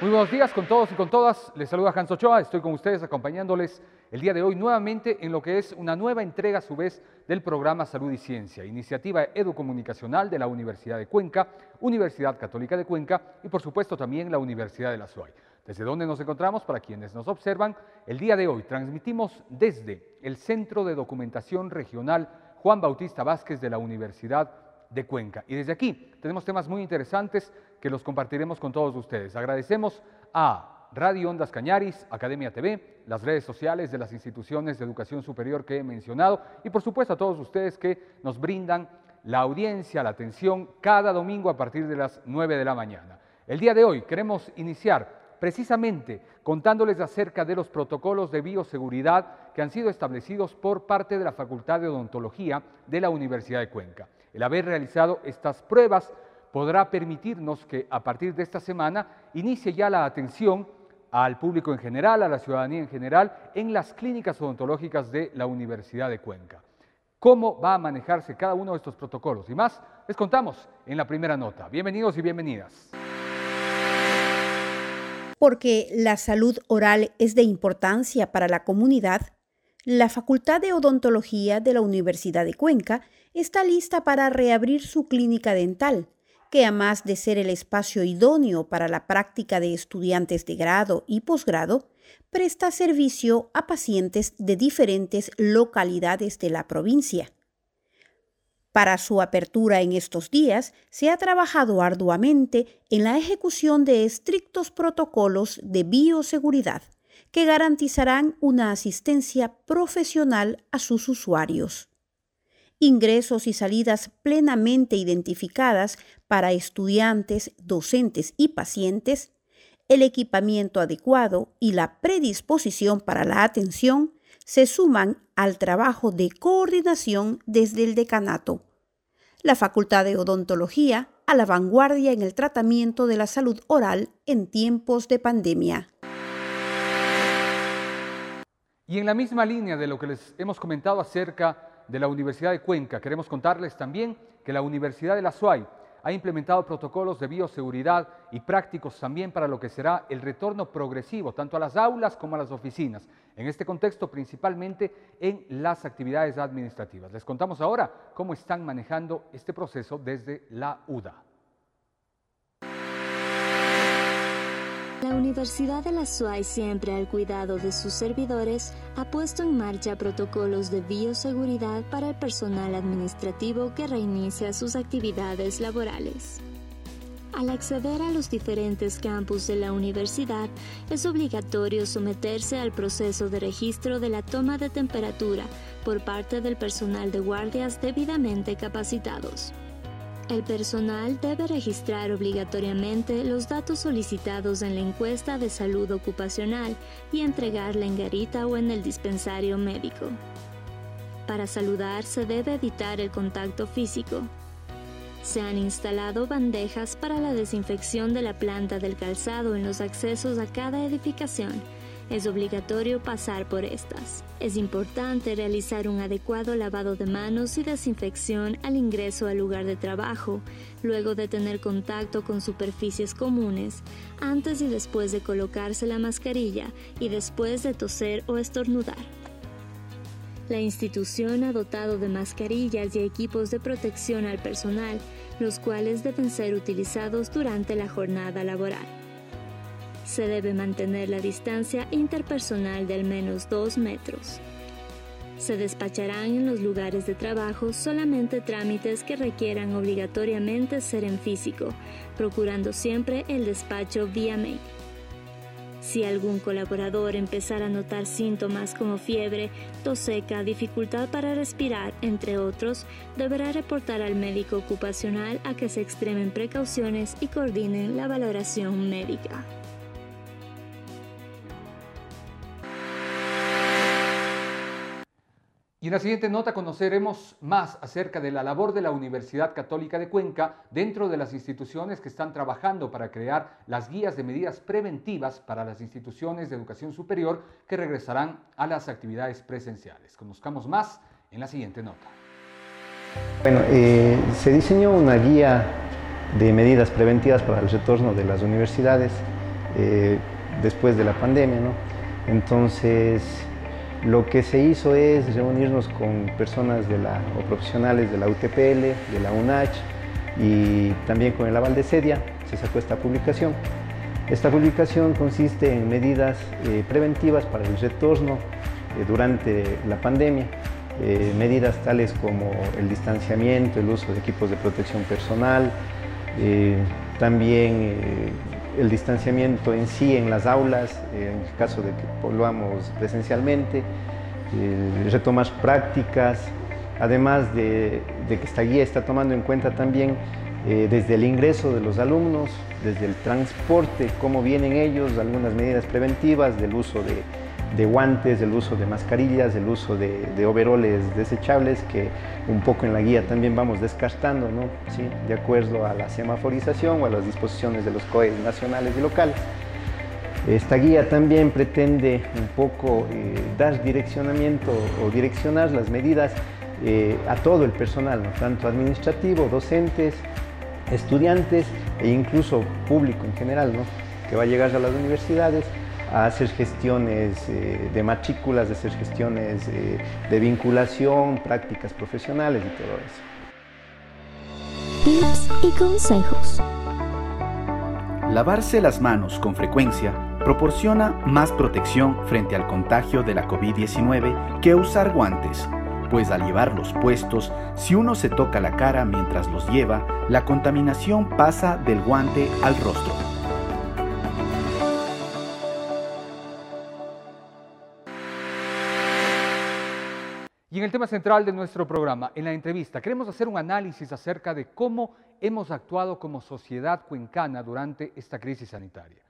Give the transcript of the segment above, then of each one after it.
Muy buenos días con todos y con todas. Les saluda Hans Ochoa. Estoy con ustedes acompañándoles el día de hoy nuevamente en lo que es una nueva entrega a su vez del programa Salud y Ciencia, iniciativa educomunicacional de la Universidad de Cuenca, Universidad Católica de Cuenca y por supuesto también la Universidad de la SUAY. Desde donde nos encontramos, para quienes nos observan, el día de hoy transmitimos desde el Centro de Documentación Regional Juan Bautista Vázquez de la Universidad de Cuenca. Y desde aquí tenemos temas muy interesantes que los compartiremos con todos ustedes. Agradecemos a Radio Ondas Cañaris, Academia TV, las redes sociales de las instituciones de educación superior que he mencionado y por supuesto a todos ustedes que nos brindan la audiencia, la atención cada domingo a partir de las 9 de la mañana. El día de hoy queremos iniciar precisamente contándoles acerca de los protocolos de bioseguridad que han sido establecidos por parte de la Facultad de Odontología de la Universidad de Cuenca. El haber realizado estas pruebas podrá permitirnos que a partir de esta semana inicie ya la atención al público en general, a la ciudadanía en general, en las clínicas odontológicas de la Universidad de Cuenca. ¿Cómo va a manejarse cada uno de estos protocolos? Y más, les contamos en la primera nota. Bienvenidos y bienvenidas. Porque la salud oral es de importancia para la comunidad, la Facultad de Odontología de la Universidad de Cuenca está lista para reabrir su clínica dental que además de ser el espacio idóneo para la práctica de estudiantes de grado y posgrado, presta servicio a pacientes de diferentes localidades de la provincia. Para su apertura en estos días, se ha trabajado arduamente en la ejecución de estrictos protocolos de bioseguridad que garantizarán una asistencia profesional a sus usuarios ingresos y salidas plenamente identificadas para estudiantes, docentes y pacientes, el equipamiento adecuado y la predisposición para la atención se suman al trabajo de coordinación desde el decanato. La Facultad de Odontología a la vanguardia en el tratamiento de la salud oral en tiempos de pandemia. Y en la misma línea de lo que les hemos comentado acerca de la Universidad de Cuenca. Queremos contarles también que la Universidad de la SUAY ha implementado protocolos de bioseguridad y prácticos también para lo que será el retorno progresivo, tanto a las aulas como a las oficinas. En este contexto, principalmente en las actividades administrativas. Les contamos ahora cómo están manejando este proceso desde la UDA. La Universidad de la SUAY, siempre al cuidado de sus servidores, ha puesto en marcha protocolos de bioseguridad para el personal administrativo que reinicia sus actividades laborales. Al acceder a los diferentes campus de la universidad, es obligatorio someterse al proceso de registro de la toma de temperatura por parte del personal de guardias debidamente capacitados. El personal debe registrar obligatoriamente los datos solicitados en la encuesta de salud ocupacional y entregarla en garita o en el dispensario médico. Para saludar se debe evitar el contacto físico. Se han instalado bandejas para la desinfección de la planta del calzado en los accesos a cada edificación es obligatorio pasar por estas. Es importante realizar un adecuado lavado de manos y desinfección al ingreso al lugar de trabajo, luego de tener contacto con superficies comunes, antes y después de colocarse la mascarilla y después de toser o estornudar. La institución ha dotado de mascarillas y equipos de protección al personal, los cuales deben ser utilizados durante la jornada laboral se debe mantener la distancia interpersonal de al menos 2 metros. Se despacharán en los lugares de trabajo solamente trámites que requieran obligatoriamente ser en físico, procurando siempre el despacho vía mail. Si algún colaborador empezara a notar síntomas como fiebre, tos seca, dificultad para respirar, entre otros, deberá reportar al médico ocupacional a que se extremen precauciones y coordinen la valoración médica. Y en la siguiente nota conoceremos más acerca de la labor de la Universidad Católica de Cuenca dentro de las instituciones que están trabajando para crear las guías de medidas preventivas para las instituciones de educación superior que regresarán a las actividades presenciales. Conozcamos más en la siguiente nota. Bueno, eh, se diseñó una guía de medidas preventivas para el retorno de las universidades eh, después de la pandemia, ¿no? Entonces, lo que se hizo es reunirnos con personas de la, o profesionales de la UTPL, de la UNACH y también con el aval de SEDIA, se sacó esta publicación. Esta publicación consiste en medidas eh, preventivas para el retorno eh, durante la pandemia, eh, medidas tales como el distanciamiento, el uso de equipos de protección personal, también el distanciamiento en sí en las aulas, en el caso de que volvamos presencialmente, eh, retomar prácticas, además de, que esta guía está tomando en cuenta también eh, desde el ingreso de los alumnos, desde el transporte, cómo vienen ellos, algunas medidas preventivas del uso de, de guantes, del uso de mascarillas, del uso de, de, overoles desechables que un poco en la guía también vamos descartando, ¿no? ¿Sí? de acuerdo a la semaforización o a las disposiciones de los COEs nacionales y locales. Esta guía también pretende un poco eh, dar direccionamiento o direccionar las medidas eh, a todo el personal, ¿no? tanto administrativo, docentes, estudiantes e incluso público en general, ¿no? que va a llegar a las universidades a hacer gestiones eh, de matrículas, de hacer gestiones eh, de vinculación, prácticas profesionales y todo eso. Tips y consejos. Lavarse las manos con frecuencia proporciona más protección frente al contagio de la COVID-19 que usar guantes, pues al llevarlos puestos, si uno se toca la cara mientras los lleva, la contaminación pasa del guante al rostro. En el tema central de nuestro programa, en la entrevista, queremos hacer un análisis acerca de cómo hemos actuado como sociedad cuencana durante esta crisis sanitaria.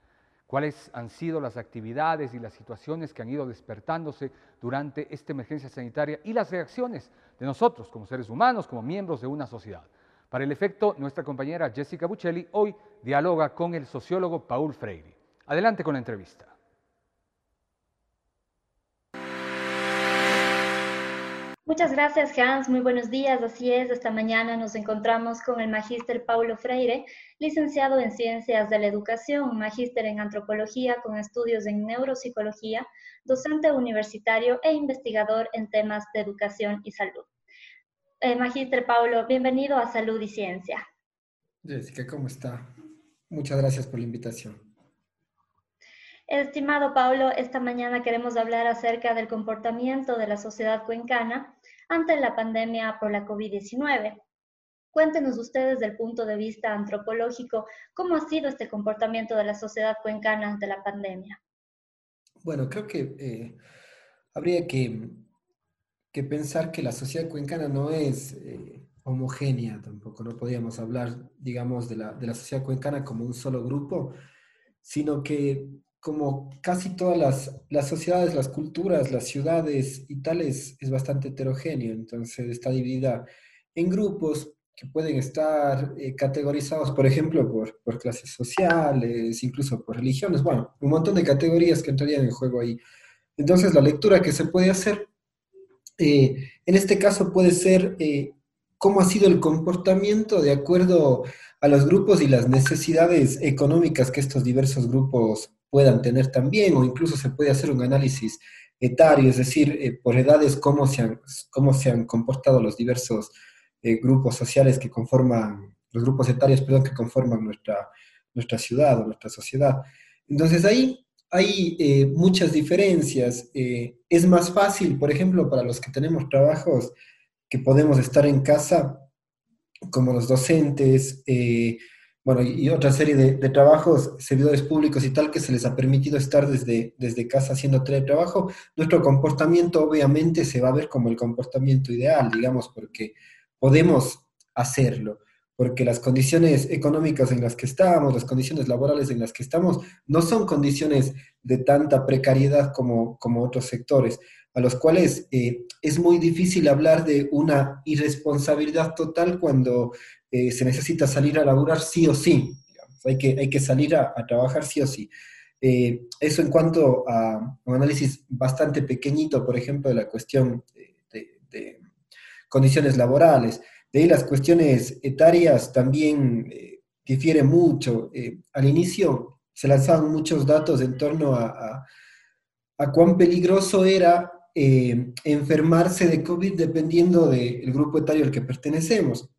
Cuáles han sido las actividades y las situaciones que han ido despertándose durante esta emergencia sanitaria y las reacciones de nosotros como seres humanos, como miembros de una sociedad. Para el efecto, nuestra compañera Jessica Buccelli hoy dialoga con el sociólogo Paul Freire. Adelante con la entrevista. Muchas gracias, Hans. Muy buenos días. Así es, esta mañana nos encontramos con el magíster Paulo Freire, licenciado en Ciencias de la Educación, magíster en Antropología con estudios en Neuropsicología, docente universitario e investigador en temas de educación y salud. Eh, magíster Paulo, bienvenido a Salud y Ciencia. Jessica, ¿cómo está? Muchas gracias por la invitación. Estimado Pablo, esta mañana queremos hablar acerca del comportamiento de la sociedad cuencana ante la pandemia por la COVID-19. Cuéntenos ustedes desde el punto de vista antropológico cómo ha sido este comportamiento de la sociedad cuencana ante la pandemia. Bueno, creo que eh, habría que, pensar que la sociedad cuencana no es eh, homogénea tampoco, no podríamos hablar, digamos, de la, de la sociedad cuencana como un solo grupo, sino que como casi todas las, las, sociedades, las culturas, las ciudades y tales, es bastante heterogéneo. Entonces está dividida en grupos que pueden estar eh, categorizados, por ejemplo, por, por, clases sociales, incluso por religiones. Bueno, un montón de categorías que entrarían en juego ahí. Entonces la lectura que se puede hacer, eh, en este caso puede ser eh, cómo ha sido el comportamiento de acuerdo a los grupos y las necesidades económicas que estos diversos grupos puedan tener también, o incluso se puede hacer un análisis etario, es decir, eh, por edades, cómo se, han, cómo se han comportado los diversos eh, grupos sociales que conforman, los grupos etarios, perdón, que conforman nuestra, nuestra ciudad o nuestra sociedad. Entonces ahí hay eh, muchas diferencias. es más fácil, por ejemplo, para los que tenemos trabajos que podemos estar en casa, como los docentes, bueno, y otra serie de, trabajos, servidores públicos y tal, que se les ha permitido estar desde, desde casa haciendo teletrabajo, nuestro comportamiento obviamente se va a ver como el comportamiento ideal, digamos, porque podemos hacerlo, porque las condiciones económicas en las que estamos, las condiciones laborales en las que estamos, no son condiciones de tanta precariedad como, como otros sectores, a los cuales eh, es muy difícil hablar de una irresponsabilidad total cuando eh, se necesita salir a laburar sí o sí. Hay, que, hay que salir a, trabajar sí o sí. Eh, eso en cuanto a un análisis bastante pequeñito, por ejemplo, de la cuestión de, condiciones laborales. De ahí las cuestiones etarias también eh, difieren mucho. al inicio se lanzaban muchos datos en torno a, a cuán peligroso era enfermarse de COVID dependiendo del grupo etario al que pertenecemos.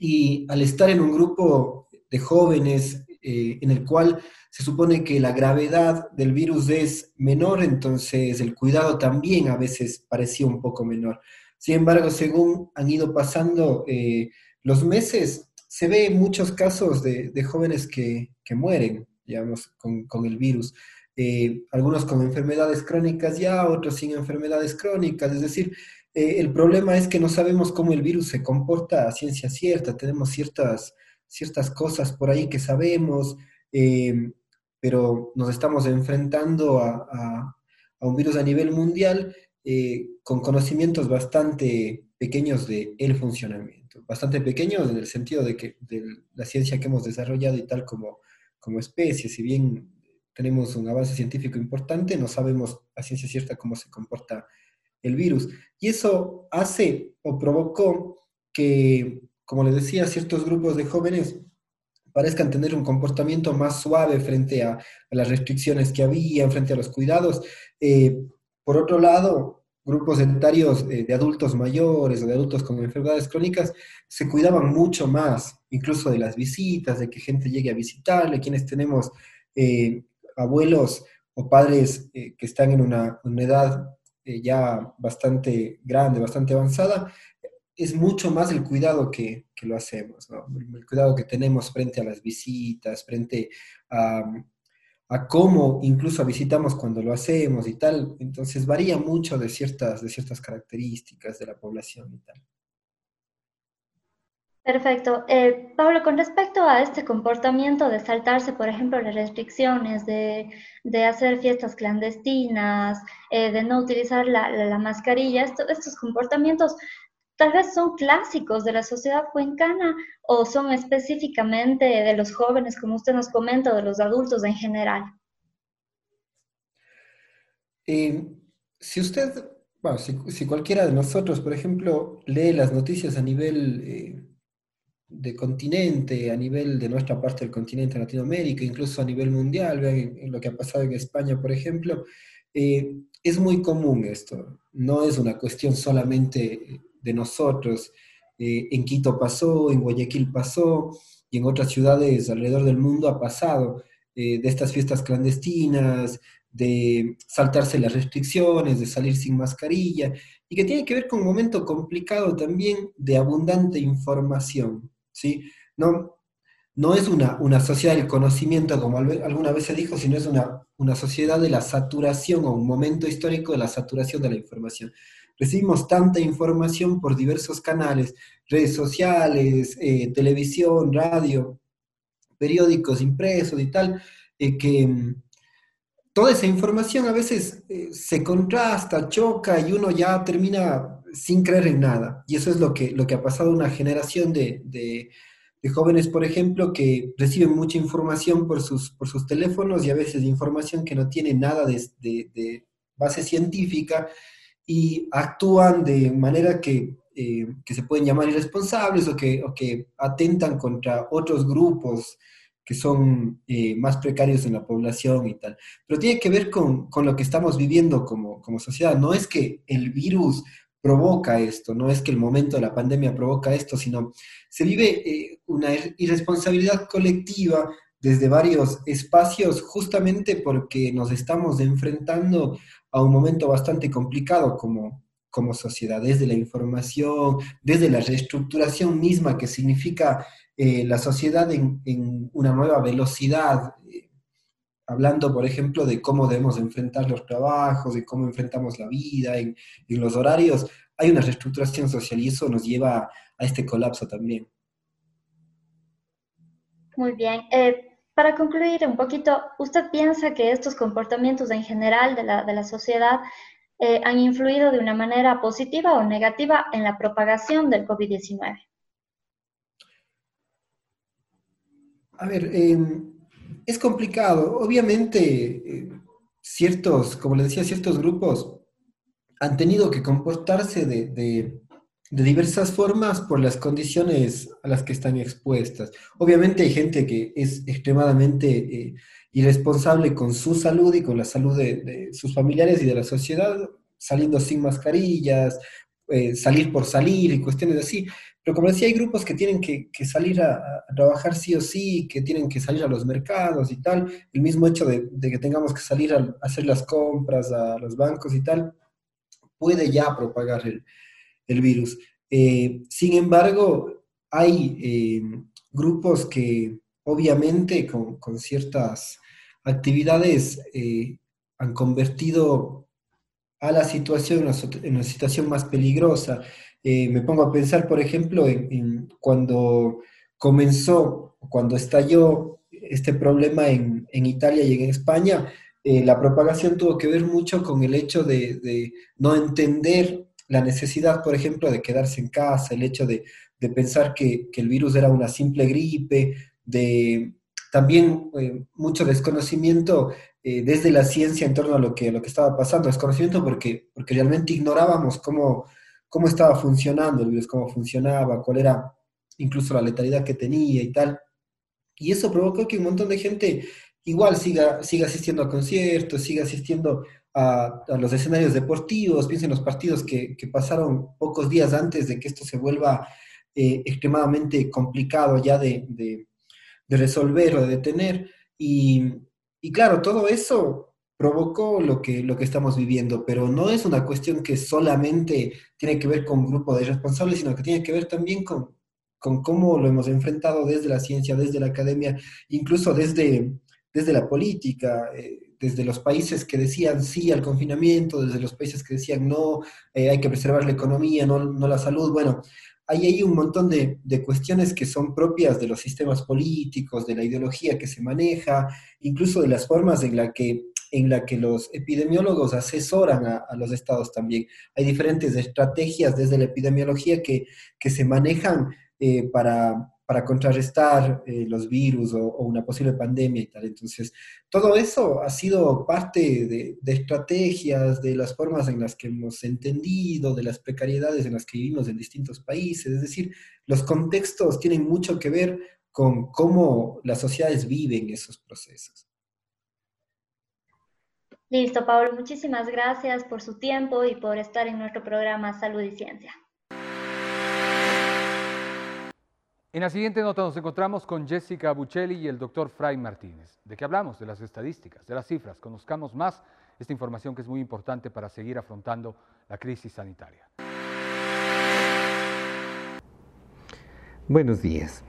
Y al estar en un grupo de jóvenes eh, en el cual se supone que la gravedad del virus es menor, entonces el cuidado también a veces parecía un poco menor. Sin embargo, según han ido pasando eh, los meses, se ve muchos casos de, jóvenes que, mueren, digamos, con, el virus. Eh, algunos con enfermedades crónicas ya, otros sin enfermedades crónicas, es decir, eh, el problema es que no sabemos cómo el virus se comporta a ciencia cierta, tenemos ciertas, ciertas cosas por ahí que sabemos, eh, pero nos estamos enfrentando a, un virus a nivel mundial eh, con conocimientos bastante pequeños de el funcionamiento, bastante pequeños en el sentido de que de la ciencia que hemos desarrollado y tal como, como especie, si bien tenemos un avance científico importante, no sabemos a ciencia cierta cómo se comporta el virus. Y eso hace o provocó que, como les decía, ciertos grupos de jóvenes parezcan tener un comportamiento más suave frente a, las restricciones que había, frente a los cuidados. Eh, por otro lado, grupos etarios eh, de adultos mayores o de adultos con enfermedades crónicas se cuidaban mucho más, incluso de las visitas, de que gente llegue a visitarle, quienes tenemos eh, abuelos o padres que están en una, una edad eh, ya bastante grande, bastante avanzada, es mucho más el cuidado que, que lo hacemos, el cuidado que tenemos frente a las visitas, frente a, a, cómo incluso visitamos cuando lo hacemos y tal. Entonces varía mucho de ciertas, de ciertas características de la población y tal. Perfecto. Eh, Pablo, con respecto a este comportamiento de saltarse, por ejemplo, las restricciones, de, hacer fiestas clandestinas, eh, de no utilizar la, mascarilla, estos comportamientos tal vez son clásicos de la sociedad cuencana o son específicamente de los jóvenes, como usted nos comenta, de los adultos en general. Eh, si usted, bueno, si, cualquiera de nosotros, por ejemplo, lee las noticias a nivel de continente, a nivel de nuestra parte del continente Latinoamérica, incluso a nivel mundial, vean lo que ha pasado en España, por ejemplo, eh, es muy común esto, no es una cuestión solamente de nosotros. Eh, en Quito pasó, en Guayaquil pasó, y en otras ciudades alrededor del mundo ha pasado, eh, de estas fiestas clandestinas, de saltarse las restricciones, de salir sin mascarilla, y que tiene que ver con un momento complicado también de abundante información. ¿Sí? No, no es una, una sociedad del conocimiento, como alguna vez se dijo, sino es una, una sociedad de la saturación o un momento histórico de la saturación de la información. Recibimos tanta información por diversos canales, redes sociales, eh, televisión, radio, periódicos impresos y tal, eh, que mm, toda esa información a veces eh, se contrasta, choca y uno ya termina sin creer en nada. Y eso es lo que, lo que ha pasado a una generación de, de, jóvenes, por ejemplo, que reciben mucha información por sus, por sus teléfonos y a veces información que no tiene nada de, de base científica y actúan de manera que, eh, que se pueden llamar irresponsables o que, o que atentan contra otros grupos que son eh, más precarios en la población y tal. Pero tiene que ver con, con lo que estamos viviendo como, como, sociedad. No es que el virus provoca esto, no es que el momento de la pandemia provoca esto, sino se vive eh, una irresponsabilidad colectiva desde varios espacios justamente porque nos estamos enfrentando a un momento bastante complicado como, como sociedad, desde la información, desde la reestructuración misma que significa eh, la sociedad en, una nueva velocidad, eh, hablando, por ejemplo, de cómo debemos enfrentar los trabajos, de cómo enfrentamos la vida, en, los horarios, hay una reestructuración social y eso nos lleva a este colapso también. Muy bien. Eh, para concluir un poquito, ¿usted piensa que estos comportamientos en general de la, de la sociedad han influido de una manera positiva o negativa en la propagación del COVID-19? A ver, em, es complicado. Obviamente, eh, ciertos, como le decía, ciertos grupos han tenido que comportarse de, diversas formas por las condiciones a las que están expuestas. Obviamente hay gente que es extremadamente eh, irresponsable con su salud y con la salud de, sus familiares y de la sociedad, saliendo sin mascarillas, eh, salir por salir y cuestiones así. Pero como decía, hay grupos que tienen que, salir a, trabajar sí o sí, que tienen que salir a los mercados y tal. El mismo hecho de, que tengamos que salir a, hacer las compras a los bancos y tal, puede ya propagar el, virus. Eh, sin embargo, hay eh, grupos que obviamente con, ciertas actividades eh, han convertido a la situación en una situación más peligrosa. Eh, me pongo a pensar, por ejemplo, en, cuando comenzó, cuando estalló este problema en, Italia y en España, eh, la propagación tuvo que ver mucho con el hecho de, no entender la necesidad, por ejemplo, de quedarse en casa, el hecho de, pensar que, el virus era una simple gripe, de también eh, mucho desconocimiento desde la ciencia en torno a lo que, lo que estaba pasando, desconocimiento porque, porque realmente ignorábamos cómo, cómo estaba funcionando el virus, cómo funcionaba, cuál era incluso la letalidad que tenía y tal. Y eso provocó que un montón de gente igual siga, siga asistiendo a conciertos, siga asistiendo a, los escenarios deportivos, piensen en los partidos que, pasaron pocos días antes de que esto se vuelva eh, extremadamente complicado ya de, de, resolver o de detener. Y, y claro, todo eso provocó lo que, lo que estamos viviendo, pero no es una cuestión que solamente tiene que ver con un grupo de responsables, sino que tiene que ver también con, con cómo lo hemos enfrentado desde la ciencia, desde la academia, incluso desde, desde la política, eh, desde los países que decían sí al confinamiento, desde los países que decían no, eh, hay que preservar la economía, no, no la salud. Bueno, hay ahí un montón de, de, cuestiones que son propias de los sistemas políticos, de la ideología que se maneja, incluso de las formas en la que en la que los epidemiólogos asesoran a, los estados también. Hay diferentes estrategias desde la epidemiología que, que se manejan eh, para, para, contrarrestar eh, los virus o, una posible pandemia y tal. Entonces, todo eso ha sido parte de, de, estrategias, de las formas en las que hemos entendido, de las precariedades en las que vivimos en distintos países. Es decir, los contextos tienen mucho que ver con cómo las sociedades viven esos procesos. Listo, Pablo, muchísimas gracias por su tiempo y por estar en nuestro programa Salud y Ciencia. En la siguiente nota nos encontramos con Jessica Buccelli y el doctor Fray Martínez. ¿De qué hablamos? De las estadísticas, de las cifras. Conozcamos más esta información que es muy importante para seguir afrontando la crisis sanitaria. Buenos días.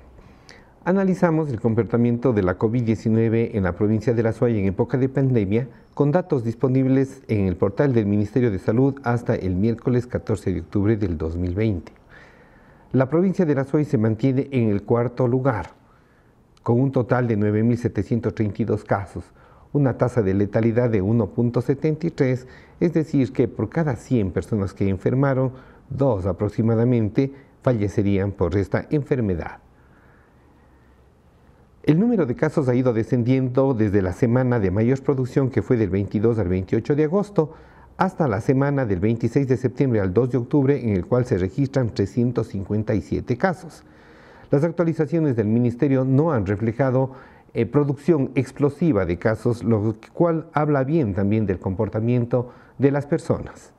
Analizamos el comportamiento de la COVID-19 en la provincia de La Suaya en época de pandemia con datos disponibles en el portal del Ministerio de Salud hasta el miércoles 14 de octubre del 2020. La provincia de Suaya se mantiene en el cuarto lugar, con un total de 9.732 casos, una tasa de letalidad de 1.73, es decir, que por cada 100 personas que enfermaron, dos aproximadamente fallecerían por esta enfermedad. El número de casos ha ido descendiendo desde la semana de mayor producción que fue del 22 al 28 de agosto hasta la semana del 26 de septiembre al 2 de octubre en el cual se registran 357 casos. Las actualizaciones del Ministerio no han reflejado eh, producción explosiva de casos, lo cual habla bien también del comportamiento de las personas.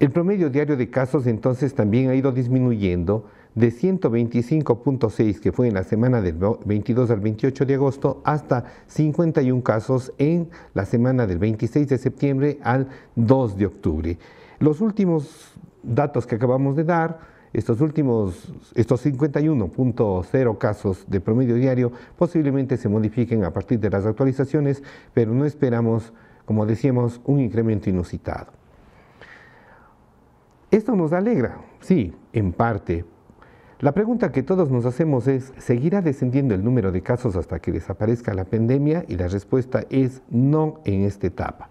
El promedio diario de casos entonces también ha ido disminuyendo de 125.6 que fue en la semana del 22 al 28 de agosto hasta 51 casos en la semana del 26 de septiembre al 2 de octubre. Los últimos datos que acabamos de dar Estos últimos, estos 51.0 casos de promedio diario posiblemente se modifiquen a partir de las actualizaciones, pero no esperamos, como decíamos, un incremento inusitado. Esto nos alegra, sí, en parte. La pregunta que todos nos hacemos es, ¿seguirá descendiendo el número de casos hasta que desaparezca la pandemia? Y la respuesta es no en esta etapa.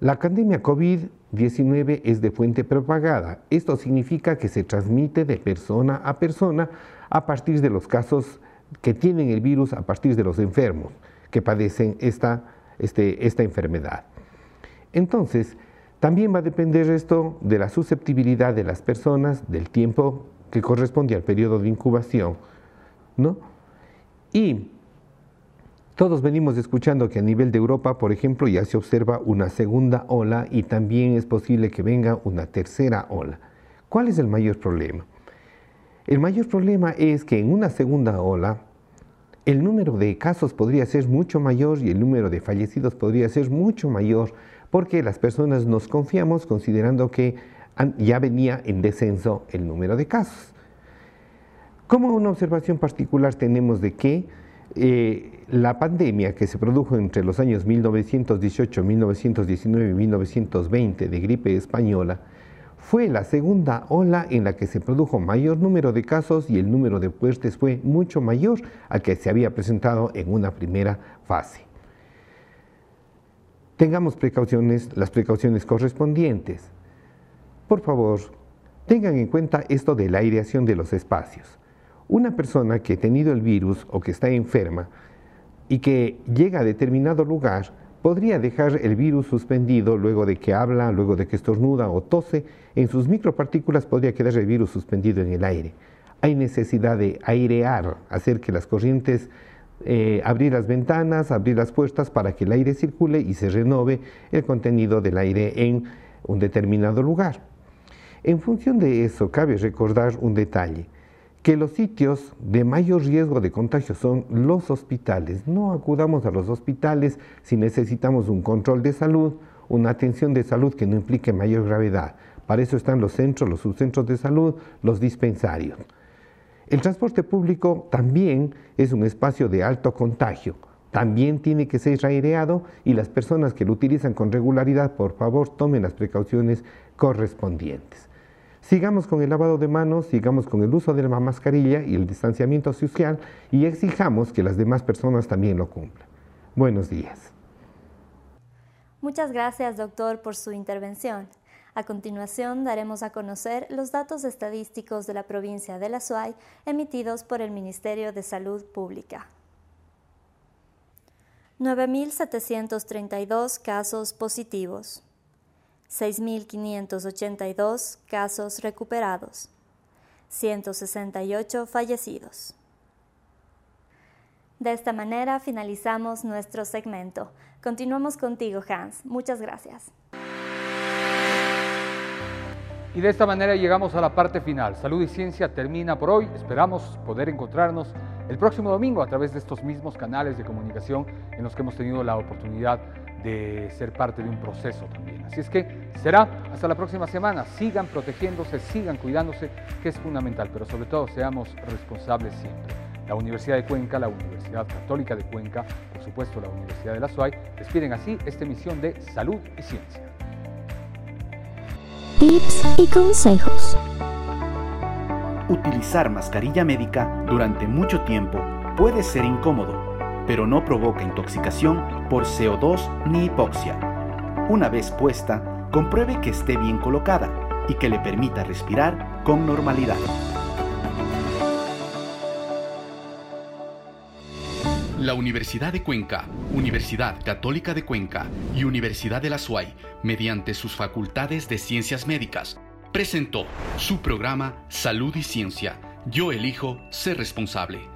La pandemia COVID-19 es de fuente propagada. Esto significa que se transmite de persona a persona a partir de los casos que tienen el virus, a partir de los enfermos que padecen esta, este, esta enfermedad. Entonces, también va a depender esto de la susceptibilidad de las personas, del tiempo que corresponde al periodo de incubación, ¿no? Y todos venimos escuchando que a nivel de Europa, por ejemplo, ya se observa una segunda ola y también es posible que venga una tercera ola. ¿Cuál es el mayor problema? El mayor problema es que en una segunda ola el número de casos podría ser mucho mayor y el número de fallecidos podría ser mucho mayor porque las personas nos confiamos considerando que ya venía en descenso el número de casos. Como una observación particular tenemos de que eh, la pandemia que se produjo entre los años 1918, 1919 y 1920 de gripe española fue la segunda ola en la que se produjo mayor número de casos y el número de muertes fue mucho mayor al que se había presentado en una primera fase. Tengamos precauciones, las precauciones correspondientes. Por favor, tengan en cuenta esto de la aireación de los espacios. Una persona que ha tenido el virus o que está enferma y que llega a determinado lugar podría dejar el virus suspendido luego de que habla, luego de que estornuda o tose. En sus micropartículas podría quedar el virus suspendido en el aire. Hay necesidad de airear, hacer que las corrientes, eh, abrir las ventanas, abrir las puertas para que el aire circule y se renove el contenido del aire en un determinado lugar. En función de eso, cabe recordar un detalle que los sitios de mayor riesgo de contagio son los hospitales. No acudamos a los hospitales si necesitamos un control de salud, una atención de salud que no implique mayor gravedad. Para eso están los centros, los subcentros de salud, los dispensarios. El transporte público también es un espacio de alto contagio. También tiene que ser aireado y las personas que lo utilizan con regularidad, por favor, tomen las precauciones correspondientes. Sigamos con el lavado de manos, sigamos con el uso de la mascarilla y el distanciamiento social y exijamos que las demás personas también lo cumplan. Buenos días. Muchas gracias, doctor, por su intervención. A continuación, daremos a conocer los datos estadísticos de la provincia de La Suay emitidos por el Ministerio de Salud Pública. 9.732 casos positivos. 6.582 casos recuperados, 168 fallecidos. De esta manera finalizamos nuestro segmento. Continuamos contigo, Hans. Muchas gracias. Y de esta manera llegamos a la parte final. Salud y Ciencia termina por hoy. Esperamos poder encontrarnos el próximo domingo a través de estos mismos canales de comunicación en los que hemos tenido la oportunidad de ser parte de un proceso también. Así es que será hasta la próxima semana. Sigan protegiéndose, sigan cuidándose, que es fundamental, pero sobre todo seamos responsables siempre. La Universidad de Cuenca, la Universidad Católica de Cuenca, por supuesto la Universidad de la SUAY, despiden así esta emisión de Salud y Ciencia. Tips y consejos. Utilizar mascarilla médica durante mucho tiempo puede ser incómodo pero no provoca intoxicación por CO2 ni hipoxia. Una vez puesta, compruebe que esté bien colocada y que le permita respirar con normalidad. La Universidad de Cuenca, Universidad Católica de Cuenca y Universidad de la SUAY, mediante sus facultades de ciencias médicas, presentó su programa Salud y Ciencia. Yo elijo ser responsable